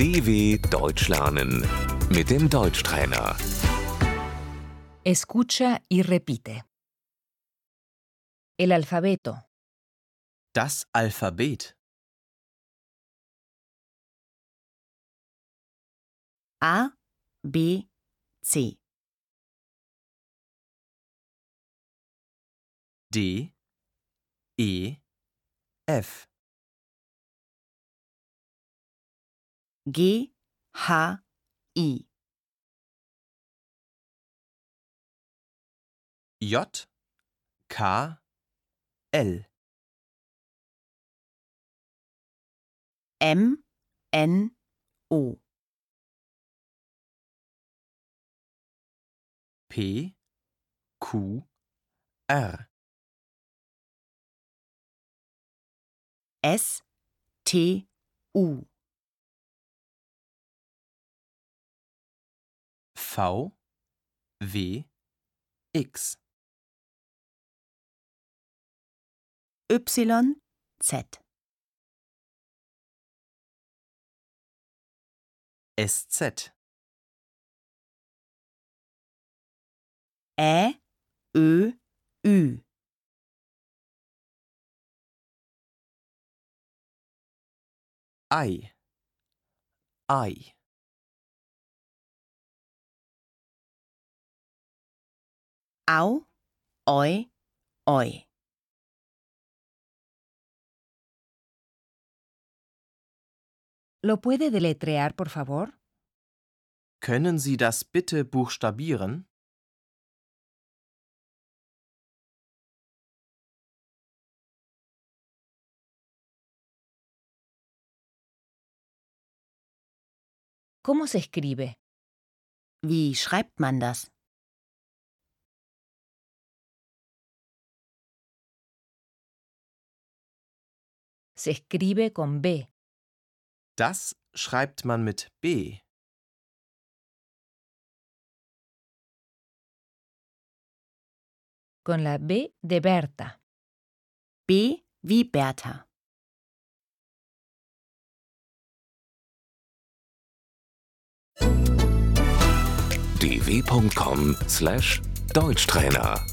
DW Deutsch lernen mit dem Deutschtrainer. Escucha y repite. El alfabeto. Das Alphabet. A, B, C. D, E, F. G, H, I. J, K, L. M, N, O. P, Q, R. S, T, U. V, W, X. Y, Z. SZ. Ä, Ö, Ü. Ei. Ei. Au, Oi, Oi. ¿Lo puede deletrear, por favor? Können Sie das bitte buchstabieren? ¿Cómo se escribe? Wie schreibt man das? Se escribe con B. Das schreibt man mit B. Con la B de Berta. B wie Bertha. dw.com/deutschtrainer